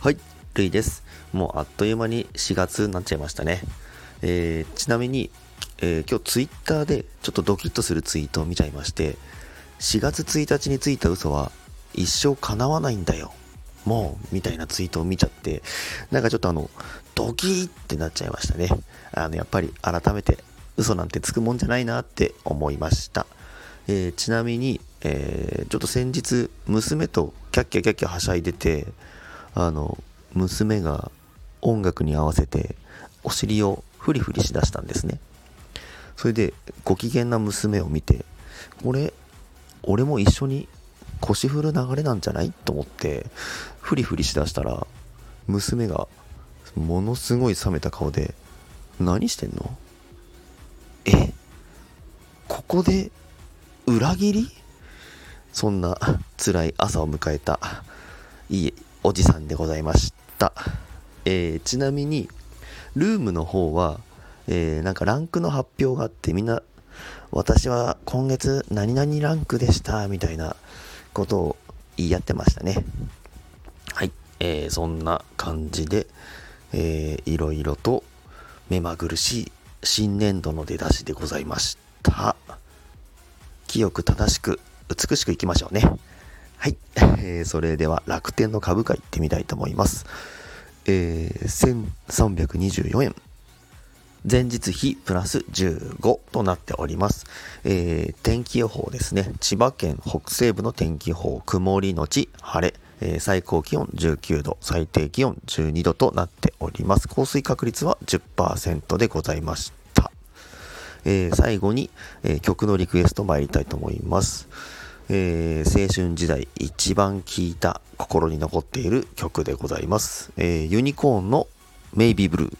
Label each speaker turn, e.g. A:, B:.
A: はい、ルイです。もうあっという間に4月になっちゃいましたね。えー、ちなみに、えー、今日ツイッターでちょっとドキッとするツイートを見ちゃいまして、4月1日についた嘘は一生叶わないんだよ。もう、みたいなツイートを見ちゃって、なんかちょっとあの、ドキーってなっちゃいましたね。あの、やっぱり改めて嘘なんてつくもんじゃないなって思いました。えー、ちなみに、えー、ちょっと先日、娘とキャッキャキャッキャはしゃいでて、あの、娘が音楽に合わせてお尻をフリフリしだしたんですね。それで、ご機嫌な娘を見て、これ、俺も一緒に腰振る流れなんじゃないと思って、フリフリしだしたら、娘が、ものすごい冷めた顔で、何してんの？えここで、裏切り？そんな辛い朝を迎えた、いいおじさんでございました。えー、ちなみに、ルームの方は、えー、なんかランクの発表があってみんな、私は今月何々ランクでした、みたいなことを言い合ってましたね。はい。えー、そんな感じで、えー、いろいろと目まぐるしい新年度の出だしでございました。清く正しく美しくいきましょうね。はい。えー、それでは楽天の株価行ってみたいと思います。えー、1324円。前日比プラス15となっております。えー、天気予報ですね。千葉県北西部の天気予報、曇りのち晴れ。えー、最高気温19度、最低気温12度となっております。降水確率は10%でございました。えー、最後に、えー、曲のリクエスト参りたいと思います。えー、青春時代一番聴いた心に残っている曲でございます。え、ユニコーンのメイビーブルー。